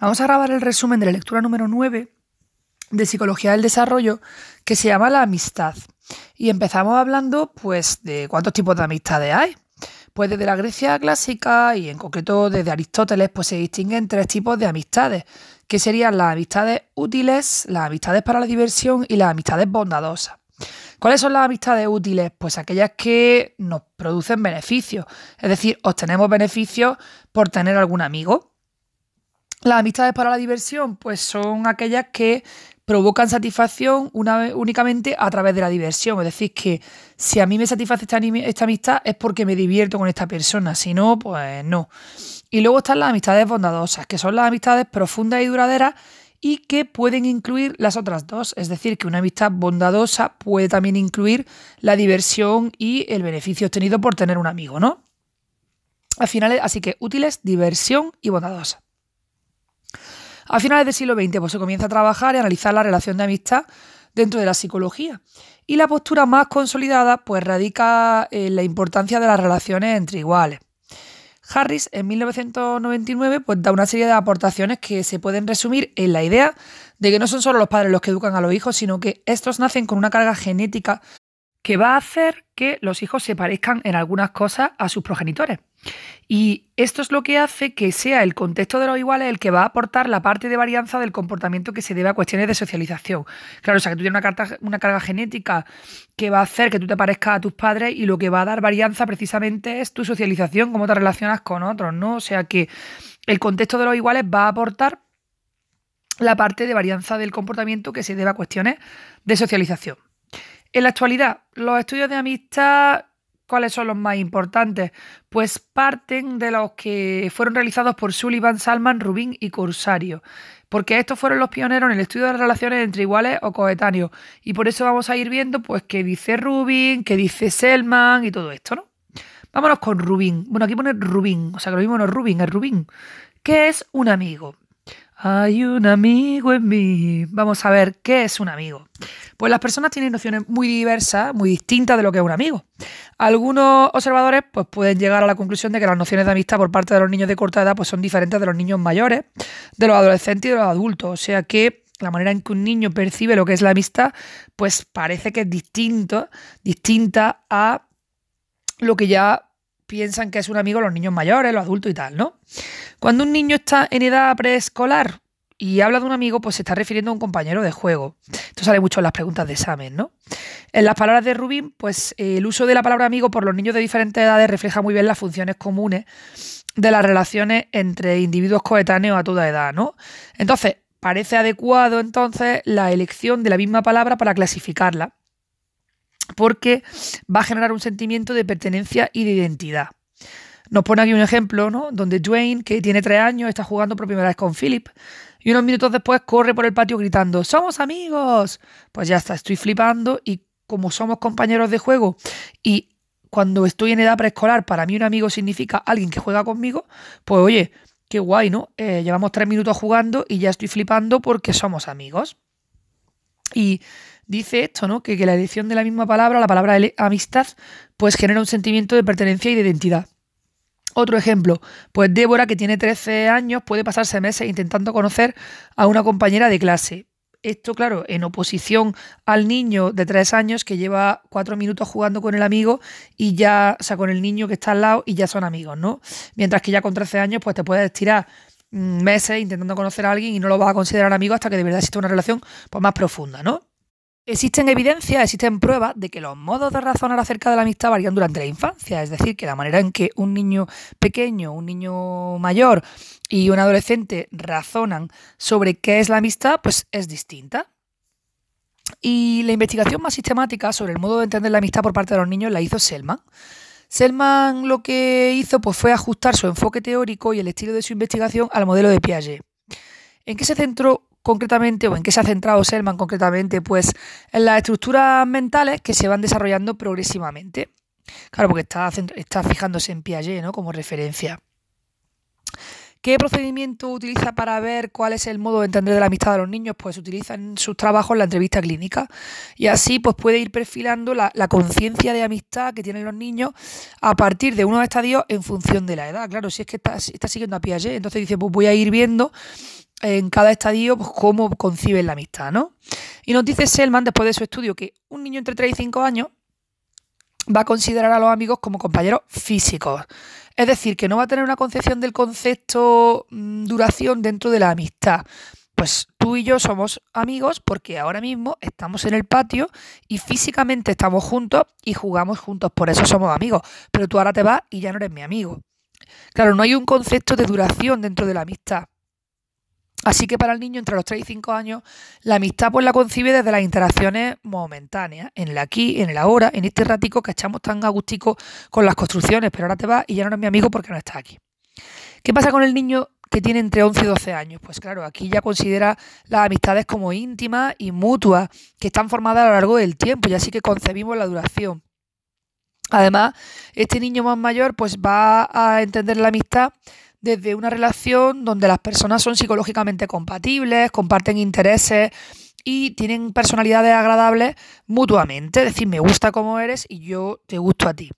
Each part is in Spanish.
Vamos a grabar el resumen de la lectura número 9 de Psicología del Desarrollo que se llama la amistad. Y empezamos hablando pues de cuántos tipos de amistades hay. Pues desde la Grecia clásica y en concreto desde Aristóteles pues se distinguen tres tipos de amistades, que serían las amistades útiles, las amistades para la diversión y las amistades bondadosas. ¿Cuáles son las amistades útiles? Pues aquellas que nos producen beneficios, es decir, obtenemos beneficios por tener algún amigo. Las amistades para la diversión, pues son aquellas que provocan satisfacción únicamente a través de la diversión. Es decir, que si a mí me satisface esta, esta, amistad es porque me divierto con esta persona, si no, pues no. Y luego están las amistades bondadosas, que son las amistades profundas y duraderas y que pueden incluir las otras dos. Es decir, que una amistad bondadosa puede también incluir la diversión y el beneficio obtenido por tener un amigo, ¿no? Al final, así que útiles, diversión y bondadosa. A finales del siglo XX pues, se comienza a trabajar y analizar la relación de amistad dentro de la psicología. Y la postura más consolidada pues, radica en la importancia de las relaciones entre iguales. Harris en 1999 pues, da una serie de aportaciones que se pueden resumir en la idea de que no son solo los padres los que educan a los hijos, sino que estos nacen con una carga genética que va a hacer que los hijos se parezcan en algunas cosas a sus progenitores. Y esto es lo que hace que sea el contexto de los iguales el que va a aportar la parte de varianza del comportamiento que se debe a cuestiones de socialización. Claro, o sea, que tú tienes una, una carga genética que va a hacer que tú te parezcas a tus padres y lo que va a dar varianza precisamente es tu socialización, cómo te relacionas con otros, ¿no? O sea que el contexto de los iguales va a aportar la parte de varianza del comportamiento que se debe a cuestiones de socialización. En la actualidad, los estudios de amistad, ¿cuáles son los más importantes? Pues parten de los que fueron realizados por Sullivan, Salman, Rubin y Corsario, porque estos fueron los pioneros en el estudio de las relaciones entre iguales o coetáneos. Y por eso vamos a ir viendo, pues, qué dice Rubin, qué dice Selman y todo esto, ¿no? Vámonos con Rubin. Bueno, aquí pone Rubin, o sea que lo mismo no es Rubin, es Rubin. ¿Qué es un amigo? Hay un amigo en mí. Vamos a ver qué es un amigo. Pues las personas tienen nociones muy diversas, muy distintas de lo que es un amigo. Algunos observadores pues, pueden llegar a la conclusión de que las nociones de amistad por parte de los niños de corta edad pues, son diferentes de los niños mayores, de los adolescentes y de los adultos. O sea que la manera en que un niño percibe lo que es la amistad, pues parece que es distinto, distinta a lo que ya piensan que es un amigo los niños mayores, los adultos y tal, ¿no? Cuando un niño está en edad preescolar y habla de un amigo, pues se está refiriendo a un compañero de juego. Esto sale mucho en las preguntas de examen, ¿no? En las palabras de Rubin, pues el uso de la palabra amigo por los niños de diferentes edades refleja muy bien las funciones comunes de las relaciones entre individuos coetáneos a toda edad, ¿no? Entonces, parece adecuado entonces la elección de la misma palabra para clasificarla porque va a generar un sentimiento de pertenencia y de identidad. Nos pone aquí un ejemplo, ¿no? Donde Dwayne, que tiene tres años, está jugando por primera vez con Philip y unos minutos después corre por el patio gritando ¡Somos amigos! Pues ya está, estoy flipando y como somos compañeros de juego y cuando estoy en edad preescolar, para mí un amigo significa alguien que juega conmigo, pues oye, qué guay, ¿no? Eh, llevamos tres minutos jugando y ya estoy flipando porque somos amigos. Y dice esto, ¿no? Que, la elección de la misma palabra, la palabra amistad, pues genera un sentimiento de pertenencia y de identidad. Otro ejemplo, pues Débora, que tiene 13 años, puede pasarse meses intentando conocer a una compañera de clase. Esto, claro, en oposición al niño de 3 años que lleva 4 minutos jugando con el amigo y ya, o sea, con el niño que está al lado y ya son amigos, ¿no? Mientras que ya con 13 años, pues te puedes tirar mm, meses intentando conocer a alguien y no lo vas a considerar amigo hasta que de verdad existe una relación pues, más profunda, ¿no? Existen evidencias, existen pruebas de que los modos de razonar acerca de la amistad varían durante la infancia, es decir, que la manera en que un niño pequeño, un niño mayor y un adolescente razonan sobre qué es la amistad, pues es distinta. Y la investigación más sistemática sobre el modo de entender la amistad por parte de los niños la hizo Selman. Selman lo que hizo pues, fue ajustar su enfoque teórico y el estilo de su investigación al modelo de Piaget. ¿En qué se centró concretamente o en qué se ha centrado Selman concretamente? Pues en las estructuras mentales que se van desarrollando progresivamente. Claro, porque está, está fijándose en Piaget ¿no? como referencia. ¿Qué procedimiento utiliza para ver cuál es el modo de entender de la amistad de los niños? Pues utiliza en sus trabajos la entrevista clínica y así pues puede ir perfilando la, conciencia de amistad que tienen los niños a partir de unos estadios en función de la edad. Claro, si es que está, está siguiendo a Piaget, entonces dice pues voy a ir viendo en cada estadio pues, cómo conciben la amistad, ¿no? Y nos dice Selman, después de su estudio, que un niño entre 3 y 5 años va a considerar a los amigos como compañeros físicos. Es decir, que no va a tener una concepción del concepto mm, duración dentro de la amistad. Pues tú y yo somos amigos porque ahora mismo estamos en el patio y físicamente estamos juntos y jugamos juntos, por eso somos amigos. Pero tú ahora te vas y ya no eres mi amigo. Claro, no hay un concepto de duración dentro de la amistad. Así que para el niño entre los 3 y 5 años, la amistad pues la concibe desde las interacciones momentáneas, en el aquí, en el ahora, en este ratico que echamos tan agustico con las construcciones, pero ahora te vas y ya no eres mi amigo porque no estás aquí. ¿Qué pasa con el niño que tiene entre 11 y 12 años? Pues claro, aquí ya considera las amistades como íntimas y mutuas, que están formadas a lo largo del tiempo y así que concebimos la duración. Además, este niño más mayor pues va a entender la amistad desde una relación donde las personas son psicológicamente compatibles, comparten intereses y tienen personalidades agradables mutuamente. Es decir, me gusta como eres y yo te gusto a ti.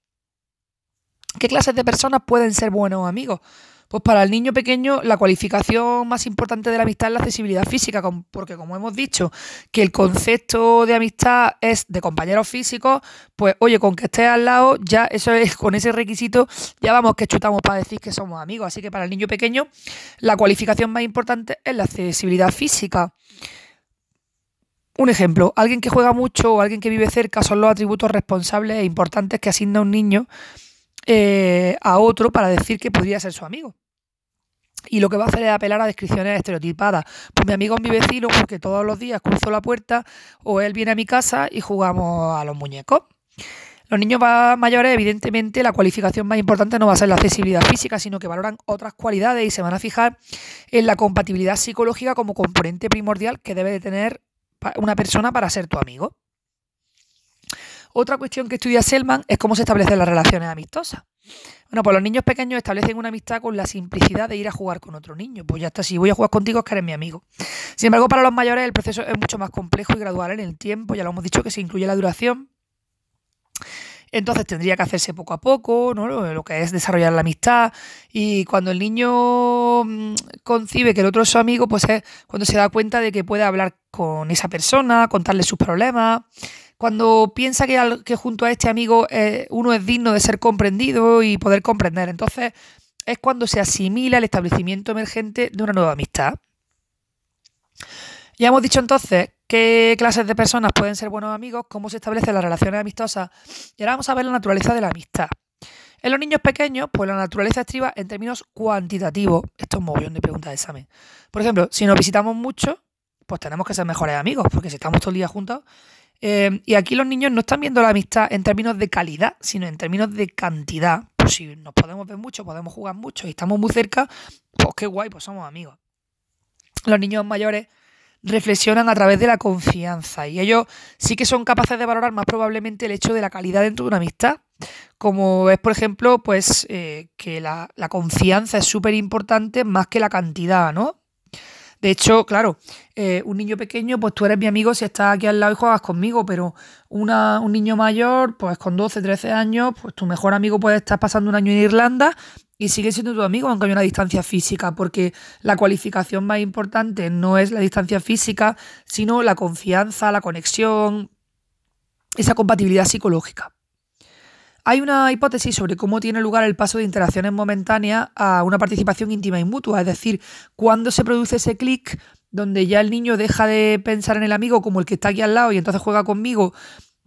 ¿Qué clases de personas pueden ser buenos amigos? Pues para el niño pequeño la cualificación más importante de la amistad es la accesibilidad física, porque como hemos dicho que el concepto de amistad es de compañeros físicos, pues oye, con que estés al lado, ya eso es con ese requisito, ya vamos que chutamos para decir que somos amigos. Así que para el niño pequeño la cualificación más importante es la accesibilidad física. Un ejemplo, alguien que juega mucho o alguien que vive cerca son los atributos responsables e importantes que asigna un niño eh, a otro para decir que podría ser su amigo. Y lo que va a hacer es apelar a descripciones estereotipadas. Pues mi amigo es mi vecino porque todos los días cruzo la puerta o él viene a mi casa y jugamos a los muñecos. Los niños mayores, evidentemente, la cualificación más importante no va a ser la accesibilidad física, sino que valoran otras cualidades y se van a fijar en la compatibilidad psicológica como componente primordial que debe de tener una persona para ser tu amigo. Otra cuestión que estudia Selman es cómo se establecen las relaciones amistosas. Bueno, pues los niños pequeños establecen una amistad con la simplicidad de ir a jugar con otro niño. Pues ya está, si voy a jugar contigo es que eres mi amigo. Sin embargo, para los mayores el proceso es mucho más complejo y gradual en el tiempo. Ya lo hemos dicho que se incluye la duración. Entonces tendría que hacerse poco a poco, ¿no? lo que es desarrollar la amistad. Y cuando el niño mm, concibe que el otro es su amigo, pues es cuando se da cuenta de que puede hablar con esa persona, contarle sus problemas, cuando piensa que, junto a este amigo eh, uno es digno de ser comprendido y poder comprender. Entonces es cuando se asimila el establecimiento emergente de una nueva amistad. Ya hemos dicho entonces qué clases de personas pueden ser buenos amigos, cómo se establecen las relaciones amistosas y ahora vamos a ver la naturaleza de la amistad. En los niños pequeños, pues la naturaleza estriba en términos cuantitativos. Esto es un mogollón de preguntas de examen. Por ejemplo, si nos visitamos mucho, pues tenemos que ser mejores amigos, porque si estamos todo el día juntos, eh, y aquí los niños no están viendo la amistad en términos de calidad, sino en términos de cantidad. Pues si nos podemos ver mucho, podemos jugar mucho y estamos muy cerca, pues qué guay, pues somos amigos. Los niños mayores reflexionan a través de la confianza y ellos sí que son capaces de valorar más probablemente el hecho de la calidad dentro de una amistad, como es por ejemplo pues eh, que la, la confianza es súper importante más que la cantidad, ¿no? De hecho, claro, eh, un niño pequeño, pues tú eres mi amigo si estás aquí al lado y juegas conmigo, pero una, un niño mayor, pues con 12, 13 años, pues tu mejor amigo puede estar pasando un año en Irlanda y sigue siendo tu amigo aunque haya una distancia física, porque la cualificación más importante no es la distancia física, sino la confianza, la conexión, esa compatibilidad psicológica. Hay una hipótesis sobre cómo tiene lugar el paso de interacciones momentáneas a una participación íntima y mutua, es decir, cuándo se produce ese clic donde ya el niño deja de pensar en el amigo como el que está aquí al lado y entonces juega conmigo,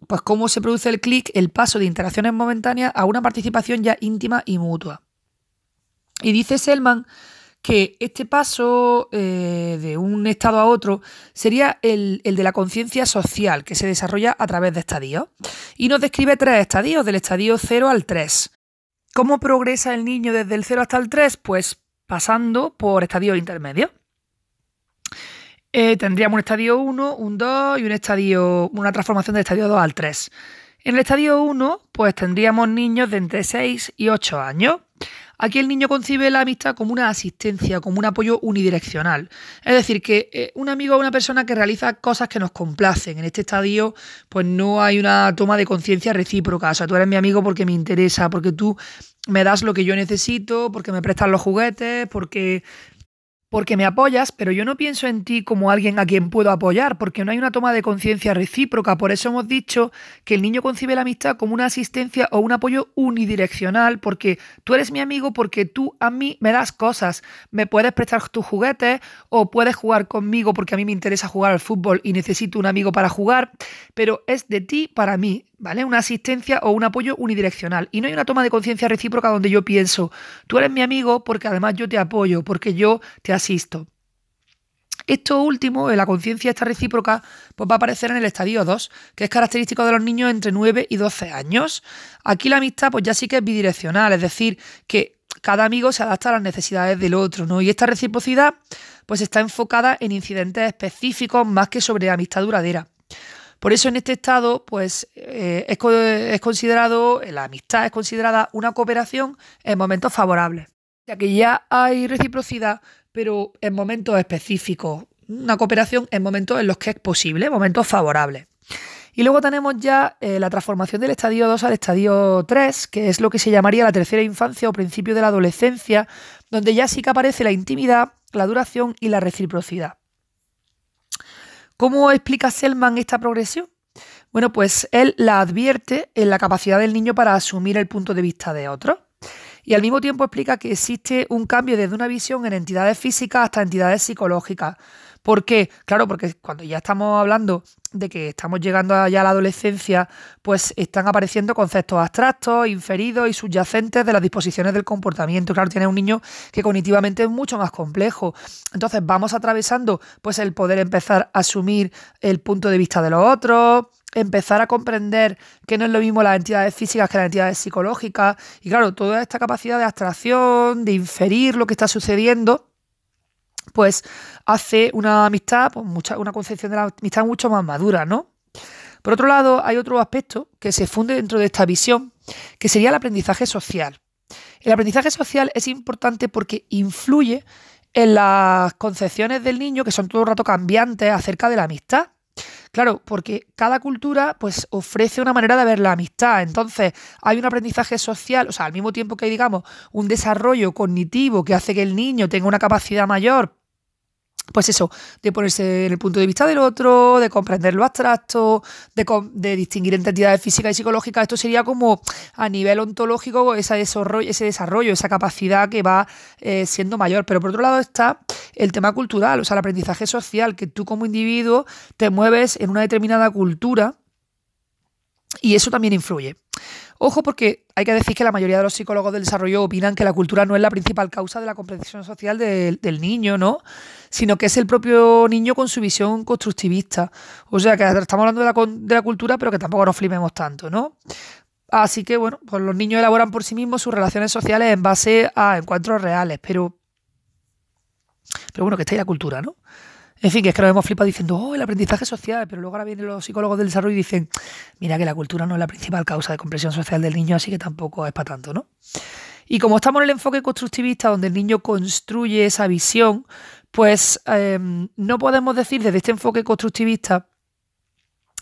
pues cómo se produce el clic, el paso de interacciones momentáneas a una participación ya íntima y mutua. Y dice Selman que este paso eh, de un estado a otro sería el, de la conciencia social que se desarrolla a través de estadios. Y nos describe tres estadios, del estadio 0 al 3. ¿Cómo progresa el niño desde el 0 hasta el 3? Pues pasando por estadios intermedios. Eh, tendríamos un estadio 1, un 2 y un estadio, una transformación del estadio 2 al 3. En el estadio 1, pues tendríamos niños de entre 6 y 8 años. Aquí el niño concibe la amistad como una asistencia, como un apoyo unidireccional. Es decir, que eh, un amigo es una persona que realiza cosas que nos complacen. En este estadio, pues no hay una toma de conciencia recíproca. O sea, tú eres mi amigo porque me interesa, porque tú me das lo que yo necesito, porque me prestas los juguetes, porque porque me apoyas, pero yo no pienso en ti como alguien a quien puedo apoyar, porque no hay una toma de conciencia recíproca. Por eso hemos dicho que el niño concibe la amistad como una asistencia o un apoyo unidireccional, porque tú eres mi amigo porque tú a mí me das cosas. Me puedes prestar tus juguetes o puedes jugar conmigo porque a mí me interesa jugar al fútbol y necesito un amigo para jugar, pero es de ti para mí. ¿Vale? Una asistencia o un apoyo unidireccional. Y no hay una toma de conciencia recíproca donde yo pienso, tú eres mi amigo porque además yo te apoyo, porque yo te asisto. Esto último, la conciencia esta recíproca, pues va a aparecer en el estadio 2, que es característico de los niños entre 9 y 12 años. Aquí la amistad pues ya sí que es bidireccional, es decir, que cada amigo se adapta a las necesidades del otro, ¿no? Y esta reciprocidad pues está enfocada en incidentes específicos más que sobre amistad duradera. Por eso en este estado, pues eh, es, considerado, la amistad es considerada una cooperación en momentos favorables, ya que ya hay reciprocidad, pero en momentos específicos, una cooperación en momentos en los que es posible, momentos favorables. Y luego tenemos ya eh, la transformación del estadio 2 al estadio 3, que es lo que se llamaría la tercera infancia o principio de la adolescencia, donde ya sí que aparece la intimidad, la duración y la reciprocidad. ¿Cómo explica Selman esta progresión? Bueno, pues él la advierte en la capacidad del niño para asumir el punto de vista de otros. Y al mismo tiempo explica que existe un cambio desde una visión en entidades físicas hasta entidades psicológicas, ¿Por qué? Claro, porque cuando ya estamos hablando de que estamos llegando ya a la adolescencia, pues están apareciendo conceptos abstractos, inferidos y subyacentes de las disposiciones del comportamiento. Claro, tiene un niño que cognitivamente es mucho más complejo. Entonces vamos atravesando pues el poder empezar a asumir el punto de vista de los otros, empezar a comprender que no es lo mismo las entidades físicas que las entidades psicológicas. Y claro, toda esta capacidad de abstracción, de inferir lo que está sucediendo, pues hace una amistad, pues mucha, una concepción de la amistad mucho más madura, ¿no? Por otro lado, hay otro aspecto que se funde dentro de esta visión, que sería el aprendizaje social. El aprendizaje social es importante porque influye en las concepciones del niño, que son todo el rato cambiantes acerca de la amistad. Claro, porque cada cultura pues ofrece una manera de ver la amistad. Entonces, hay un aprendizaje social, o sea, al mismo tiempo que hay, digamos, un desarrollo cognitivo que hace que el niño tenga una capacidad mayor pues eso, de ponerse en el punto de vista del otro, de comprender lo abstracto, de, distinguir entre entidades físicas y psicológicas. Esto sería como a nivel ontológico ese desarrollo, ese desarrollo esa capacidad que va eh, siendo mayor. Pero por otro lado está el tema cultural, o sea, el aprendizaje social, que tú como individuo te mueves en una determinada cultura y eso también influye. Ojo porque hay que decir que la mayoría de los psicólogos del desarrollo opinan que la cultura no es la principal causa de la comprensión social del, niño, ¿no? Sino que es el propio niño con su visión constructivista. O sea que estamos hablando de la, de la cultura, pero que tampoco nos flipemos tanto, ¿no? Así que bueno, pues los niños elaboran por sí mismos sus relaciones sociales en base a encuentros reales, pero, pero bueno, que está ahí la cultura, ¿no? En fin, que es que nos hemos flipado diciendo, oh, el aprendizaje social, pero luego ahora vienen los psicólogos del desarrollo y dicen, mira que la cultura no es la principal causa de comprensión social del niño, así que tampoco es para tanto, ¿no? Y como estamos en el enfoque constructivista, donde el niño construye esa visión, pues em, no podemos decir desde este enfoque constructivista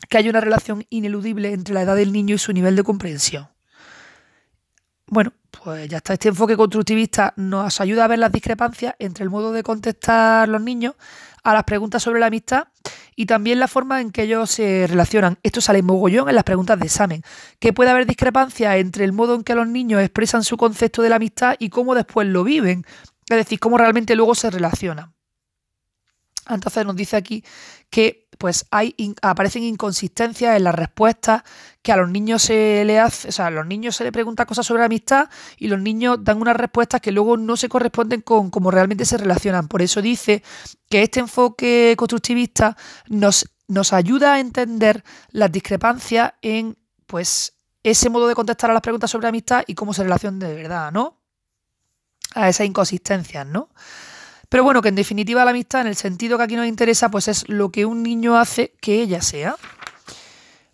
que hay una relación ineludible entre la edad del niño y su nivel de comprensión. Bueno, pues ya está, este enfoque constructivista nos ayuda a ver las discrepancias entre el modo de contestar los niños a las preguntas sobre la amistad y también la forma en que ellos se relacionan. Esto sale mogollón en las preguntas de examen, que puede haber discrepancia entre el modo en que los niños expresan su concepto de la amistad y cómo después lo viven, es decir, cómo realmente luego se relacionan. Entonces nos dice aquí que pues hay aparecen inconsistencias en las respuestas que a los niños se le hace, o sea, a los niños se le pregunta cosas sobre amistad y los niños dan unas respuestas que luego no se corresponden con cómo realmente se relacionan. Por eso dice que este enfoque constructivista nos, nos ayuda a entender las discrepancias en pues ese modo de contestar a las preguntas sobre amistad y cómo se relacionan de verdad, ¿no? A esas inconsistencias, ¿no? Pero bueno, que en definitiva la amistad, en el sentido que aquí nos interesa, pues es lo que un niño hace que ella sea.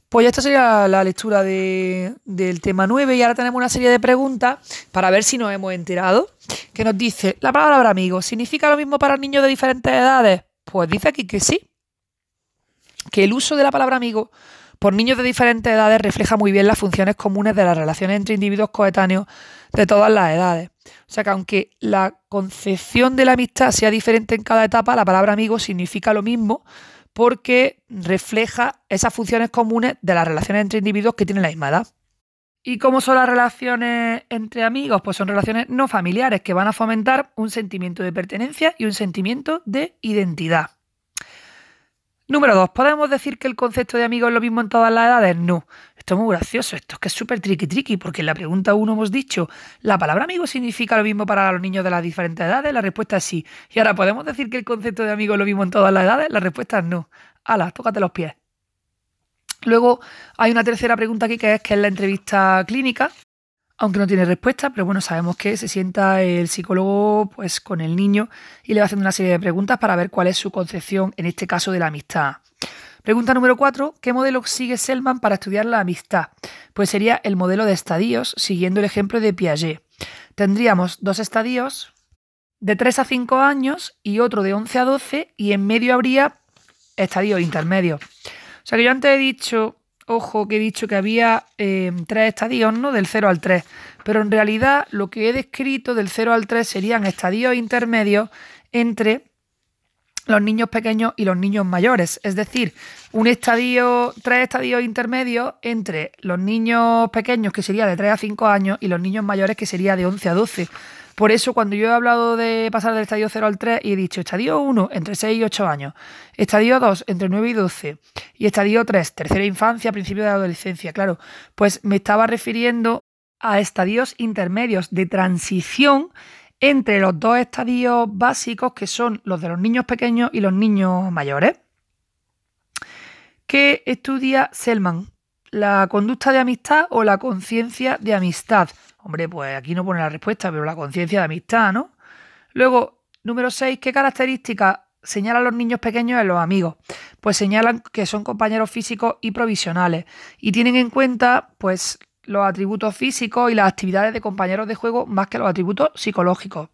Pues esta sería la lectura del tema 9 y ahora tenemos una serie de preguntas para ver si nos hemos enterado. Que nos dice, la palabra amigo, ¿significa lo mismo para niños de diferentes edades? Pues dice aquí que sí. Que el uso de la palabra amigo por niños de diferentes edades refleja muy bien las funciones comunes de las relaciones entre individuos coetáneos de todas las edades. O sea que aunque la concepción de la amistad sea diferente en cada etapa, la palabra amigo significa lo mismo porque refleja esas funciones comunes de las relaciones entre individuos que tienen la misma edad. ¿Y cómo son las relaciones entre amigos? Pues son relaciones no familiares que van a fomentar un sentimiento de pertenencia y un sentimiento de identidad. Número dos, ¿podemos decir que el concepto de amigo es lo mismo en todas las edades? No. Esto es muy gracioso, esto es que es súper tricky tricky, porque en la pregunta 1 hemos dicho, ¿la palabra amigo significa lo mismo para los niños de las diferentes edades? La respuesta es sí. Y ahora, ¿podemos decir que el concepto de amigo es lo mismo en todas las edades? La respuesta es no. Ala, tócate los pies. Luego hay una tercera pregunta aquí que es ¿qué es la entrevista clínica? Aunque no tiene respuesta, pero bueno, sabemos que se sienta el psicólogo pues con el niño y le va haciendo una serie de preguntas para ver cuál es su concepción, en este caso, de la amistad. Pregunta número 4. ¿Qué modelo sigue Selman para estudiar la amistad? Pues sería el modelo de estadios, siguiendo el ejemplo de Piaget. Tendríamos dos estadios de 3 a 5 años y otro de 11 a 12 y en medio habría estadios intermedios. O sea que yo antes he dicho, ojo, que he dicho que había em, tres estadios, ¿no? Del 0 al 3. Pero en realidad lo que he descrito del 0 al 3 serían estadios intermedios entre los niños pequeños y los niños mayores. Es decir, un estadio, tres estadios intermedios entre los niños pequeños, que sería de 3 a 5 años, y los niños mayores, que sería de 11 a 12. Por eso, cuando yo he hablado de pasar del estadio 0 al 3 y he dicho estadio 1 entre 6 y 8 años, estadio 2 entre 9 y 12 y estadio 3, tercera infancia, principio de adolescencia, claro, pues me estaba refiriendo a estadios intermedios de transición entre los dos estadios básicos que son los de los niños pequeños y los niños mayores. ¿Qué estudia Selman? ¿La conducta de amistad o la conciencia de amistad? Hombre, pues aquí no pone la respuesta, pero la conciencia de amistad, ¿no? Luego, número 6, ¿qué características señalan los niños pequeños en los amigos? Pues señalan que son compañeros físicos y provisionales y tienen en cuenta, pues, los atributos físicos y las actividades de compañeros de juego más que los atributos psicológicos.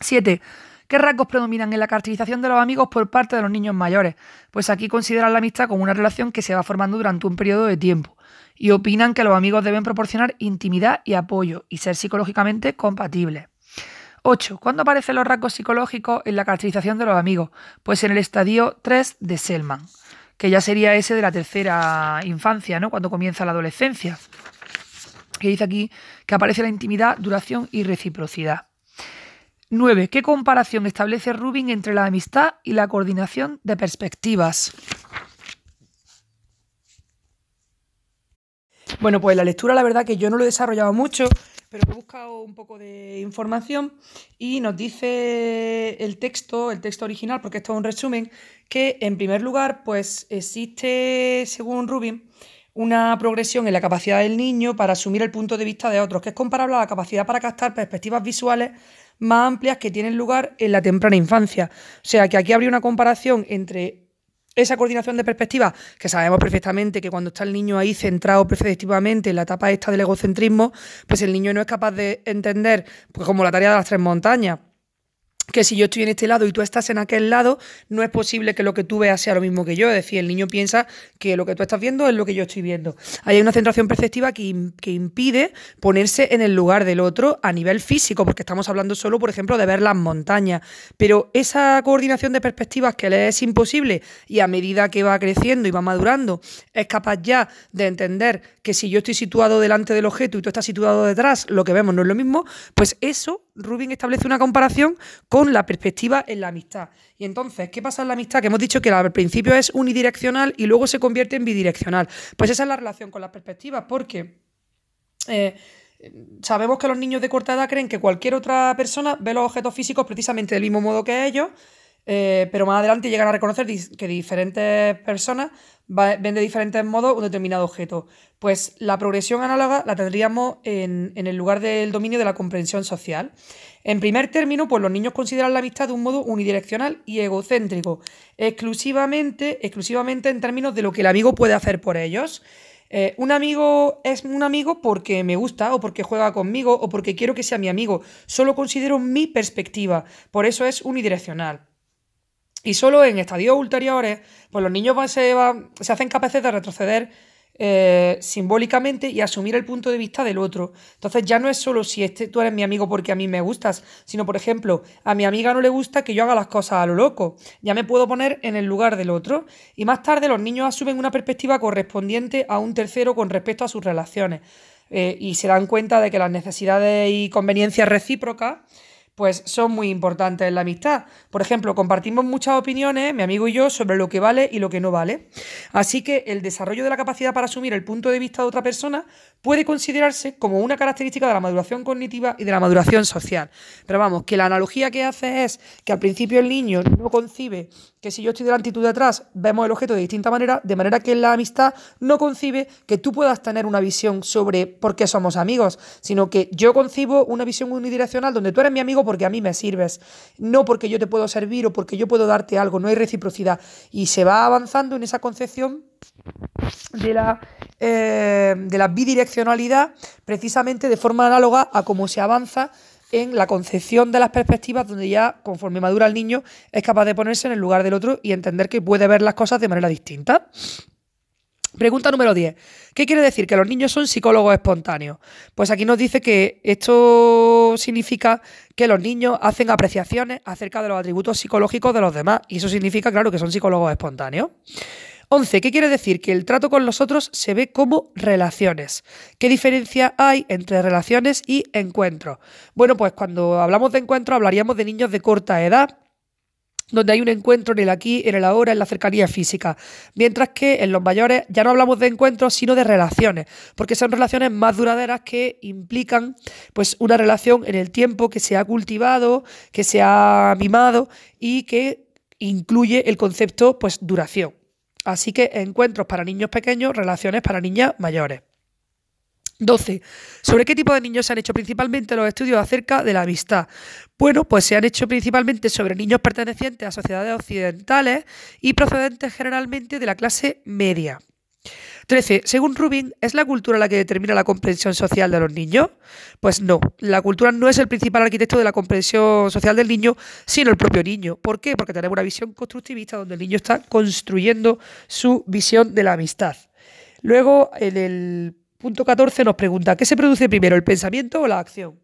7. ¿Qué rasgos predominan en la caracterización de los amigos por parte de los niños mayores? Pues aquí consideran la amistad como una relación que se va formando durante un periodo de tiempo y opinan que los amigos deben proporcionar intimidad y apoyo y ser psicológicamente compatibles. 8. ¿Cuándo aparecen los rasgos psicológicos en la caracterización de los amigos? Pues en el estadio 3 de Selman, que ya sería ese de la tercera infancia, ¿no? Cuando comienza la adolescencia. Que dice aquí que aparece la intimidad, duración y reciprocidad. 9. ¿Qué comparación establece Rubin entre la amistad y la coordinación de perspectivas? Bueno, pues la lectura la verdad que yo no lo he desarrollado mucho, pero he buscado un poco de información y nos dice el texto, el texto original, porque esto es un resumen, que en primer lugar, pues existe, según Rubin, una progresión en la capacidad del niño para asumir el punto de vista de otros, que es comparable a la capacidad para captar perspectivas visuales más amplias que tienen lugar en la temprana infancia. O sea que aquí habría una comparación entre esa coordinación de perspectivas, que sabemos perfectamente que cuando está el niño ahí centrado perspectivamente en la etapa esta del egocentrismo, pues el niño no es capaz de entender, pues como la tarea de las tres montañas que si yo estoy en este lado y tú estás en aquel lado, no es posible que lo que tú veas sea lo mismo que yo. Es decir, el niño piensa que lo que tú estás viendo es lo que yo estoy viendo. Hay una centración perceptiva que, que impide ponerse en el lugar del otro a nivel físico, porque estamos hablando solo, por ejemplo, de ver las montañas. Pero esa coordinación de perspectivas que le es imposible y a medida que va creciendo y va madurando, es capaz ya de entender que si yo estoy situado delante del objeto y tú estás situado detrás, lo que vemos no es lo mismo, pues eso Rubin establece una comparación con la perspectiva en la amistad. Y entonces, ¿qué pasa en la amistad? Que hemos dicho que al principio es unidireccional y luego se convierte en bidireccional. Pues esa es la relación con las perspectivas, porque eh, sabemos que los niños de corta edad creen que cualquier otra persona ve los objetos físicos precisamente del mismo modo que ellos eh, pero más adelante llegan a reconocer que diferentes personas ven de diferentes modos un determinado objeto. Pues la progresión análoga la tendríamos en, el lugar del dominio de la comprensión social. En primer término, pues los niños consideran la amistad de un modo unidireccional y egocéntrico, exclusivamente, exclusivamente en términos de lo que el amigo puede hacer por ellos. Eh, un amigo es un amigo porque me gusta o porque juega conmigo o porque quiero que sea mi amigo. Solo considero mi perspectiva. Por eso es unidireccional. Y solo en estadios ulteriores, pues los niños se, se hacen capaces de retroceder eh, simbólicamente y asumir el punto de vista del otro. Entonces ya no es solo si este, tú eres mi amigo porque a mí me gustas, sino por ejemplo, a mi amiga no le gusta que yo haga las cosas a lo loco. Ya me puedo poner en el lugar del otro. Y más tarde los niños asumen una perspectiva correspondiente a un tercero con respecto a sus relaciones. Eh, y se dan cuenta de que las necesidades y conveniencias recíprocas pues son muy importantes en la amistad. Por ejemplo, compartimos muchas opiniones, mi amigo y yo, sobre lo que vale y lo que no vale. Así que el desarrollo de la capacidad para asumir el punto de vista de otra persona puede considerarse como una característica de la maduración cognitiva y de la maduración social. Pero vamos, que la analogía que hace es que al principio el niño no concibe que si yo estoy delante y tú de atrás, vemos el objeto de distinta manera, de manera que la amistad no concibe que tú puedas tener una visión sobre por qué somos amigos, sino que yo concibo una visión unidireccional donde tú eres mi amigo porque a mí me sirves, no porque yo te puedo servir o porque yo puedo darte algo, no hay reciprocidad. Y se va avanzando en esa concepción de la, eh, de la bidireccionalidad precisamente de forma análoga a cómo se avanza en la concepción de las perspectivas donde ya conforme madura el niño es capaz de ponerse en el lugar del otro y entender que puede ver las cosas de manera distinta. Pregunta número 10. ¿Qué quiere decir? Que los niños son psicólogos espontáneos. Pues aquí nos dice que esto significa que los niños hacen apreciaciones acerca de los atributos psicológicos de los demás. Y eso significa, claro, que son psicólogos espontáneos. 11. ¿Qué quiere decir? Que el trato con los otros se ve como relaciones. ¿Qué diferencia hay entre relaciones y encuentros? Bueno, pues cuando hablamos de encuentros hablaríamos de niños de corta edad donde hay un encuentro en el aquí, en el ahora, en la cercanía física. Mientras que en los mayores ya no hablamos de encuentros, sino de relaciones, porque son relaciones más duraderas que implican pues una relación en el tiempo que se ha cultivado, que se ha mimado y que incluye el concepto pues duración. Así que encuentros para niños pequeños, relaciones para niñas mayores. 12. ¿Sobre qué tipo de niños se han hecho principalmente los estudios acerca de la amistad? Bueno, pues se han hecho principalmente sobre niños pertenecientes a sociedades occidentales y procedentes generalmente de la clase media. 13. Según Rubin, ¿es la cultura la que determina la comprensión social de los niños? Pues no, la cultura no es el principal arquitecto de la comprensión social del niño, sino el propio niño. ¿Por qué? Porque tenemos una visión constructivista donde el niño está construyendo su visión de la amistad. Luego, en el punto 14 nos pregunta, ¿qué se produce primero, el pensamiento o la acción?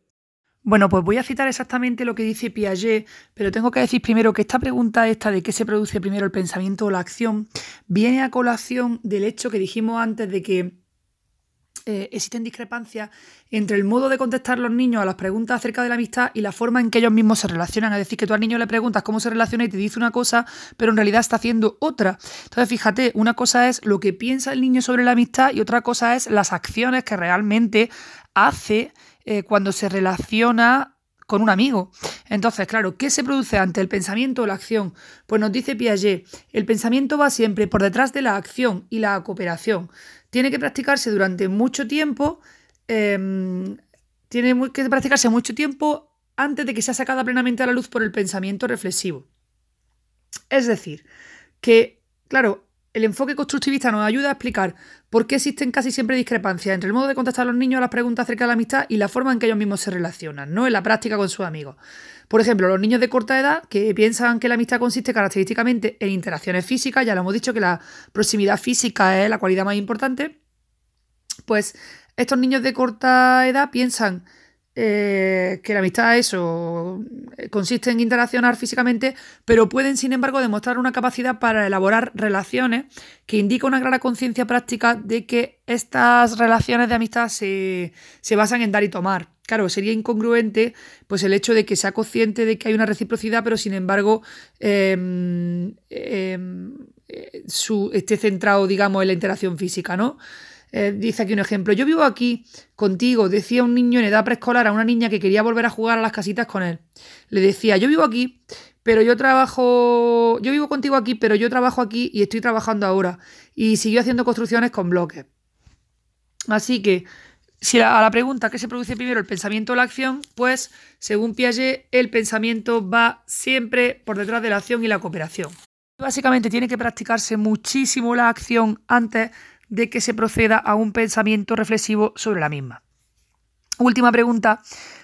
Bueno, pues voy a citar exactamente lo que dice Piaget, pero tengo que decir primero que esta pregunta esta de qué se produce primero el pensamiento o la acción viene a colación del hecho que dijimos antes de que eh, existen discrepancias entre el modo de contestar los niños a las preguntas acerca de la amistad y la forma en que ellos mismos se relacionan. Es decir, que tú al niño le preguntas cómo se relaciona y te dice una cosa, pero en realidad está haciendo otra. Entonces, fíjate, una cosa es lo que piensa el niño sobre la amistad y otra cosa es las acciones que realmente hace eh, cuando se relaciona con un amigo. Entonces, claro, ¿qué se produce ante el pensamiento o la acción? Pues nos dice Piaget, el pensamiento va siempre por detrás de la acción y la cooperación. Tiene que practicarse durante mucho tiempo, em, tiene que practicarse mucho tiempo antes de que sea sacada plenamente a la luz por el pensamiento reflexivo. Es decir, que, claro, el enfoque constructivista nos ayuda a explicar por qué existen casi siempre discrepancias entre el modo de contestar a los niños a las preguntas acerca de la amistad y la forma en que ellos mismos se relacionan, no en la práctica con sus amigos. Por ejemplo, los niños de corta edad que piensan que la amistad consiste característicamente en interacciones físicas, ya lo hemos dicho que la proximidad física es la cualidad más importante, pues estos niños de corta edad piensan eh, que la amistad eso consiste en interaccionar físicamente, pero pueden sin embargo demostrar una capacidad para elaborar relaciones que indica una clara conciencia práctica de que estas relaciones de amistad se, basan en dar y tomar. Claro, sería incongruente pues el hecho de que sea consciente de que hay una reciprocidad, pero sin embargo em, em, eh, esté centrado, digamos, en la interacción física, ¿no? Eh, dice aquí un ejemplo. Yo vivo aquí contigo, decía un niño en edad preescolar a una niña que quería volver a jugar a las casitas con él. Le decía, yo vivo aquí, pero yo trabajo, yo vivo contigo aquí, pero yo trabajo aquí y estoy trabajando ahora. Y siguió haciendo construcciones con bloques. Así que, si a la pregunta ¿qué se produce primero, el pensamiento o la acción? Pues, según Piaget, el pensamiento va siempre por detrás de la acción y la cooperación. Básicamente tiene que practicarse muchísimo la acción antes de que se proceda a un pensamiento reflexivo sobre la misma. Última pregunta.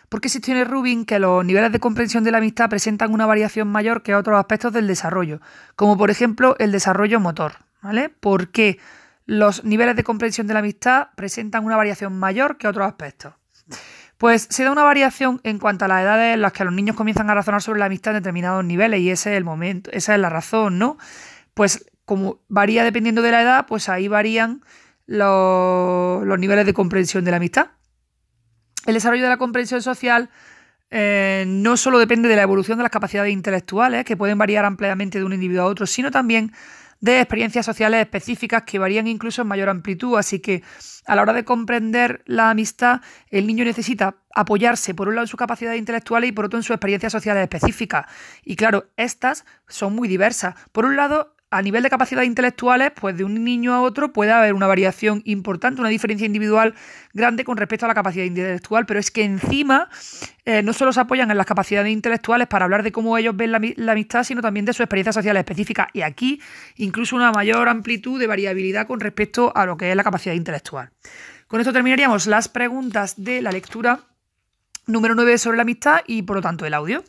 ¿Por qué sostiene Rubin que los niveles de comprensión de la amistad presentan una variación mayor que otros aspectos del desarrollo, como por ejemplo el desarrollo motor? ¿Vale? ¿Por qué los niveles de comprensión de la amistad presentan una variación mayor que otros aspectos. Pues se da una variación en cuanto a las edades en las que los niños comienzan a razonar sobre la amistad en determinados niveles y ese es el momento, esa es la razón, ¿no? Pues como varía dependiendo de la edad, pues ahí varían los, los niveles de comprensión de la amistad. El desarrollo de la comprensión social eh, no solo depende de la evolución de las capacidades intelectuales, que pueden variar ampliamente de un individuo a otro, sino también de experiencias sociales específicas que varían incluso en mayor amplitud. Así que a la hora de comprender la amistad, el niño necesita apoyarse por un lado en sus capacidades intelectuales y por otro en sus experiencias sociales específicas. Y claro, estas son muy diversas. Por un lado, a nivel de capacidades intelectuales, pues de un niño a otro puede haber una variación importante, una diferencia individual grande con respecto a la capacidad intelectual, pero es que encima eh, no solo se apoyan en las capacidades intelectuales para hablar de cómo ellos ven la, amistad, sino también de su experiencia social específica. Y aquí incluso una mayor amplitud de variabilidad con respecto a lo que es la capacidad intelectual. Con esto terminaríamos las preguntas de la lectura número 9 sobre la amistad y por lo tanto el audio.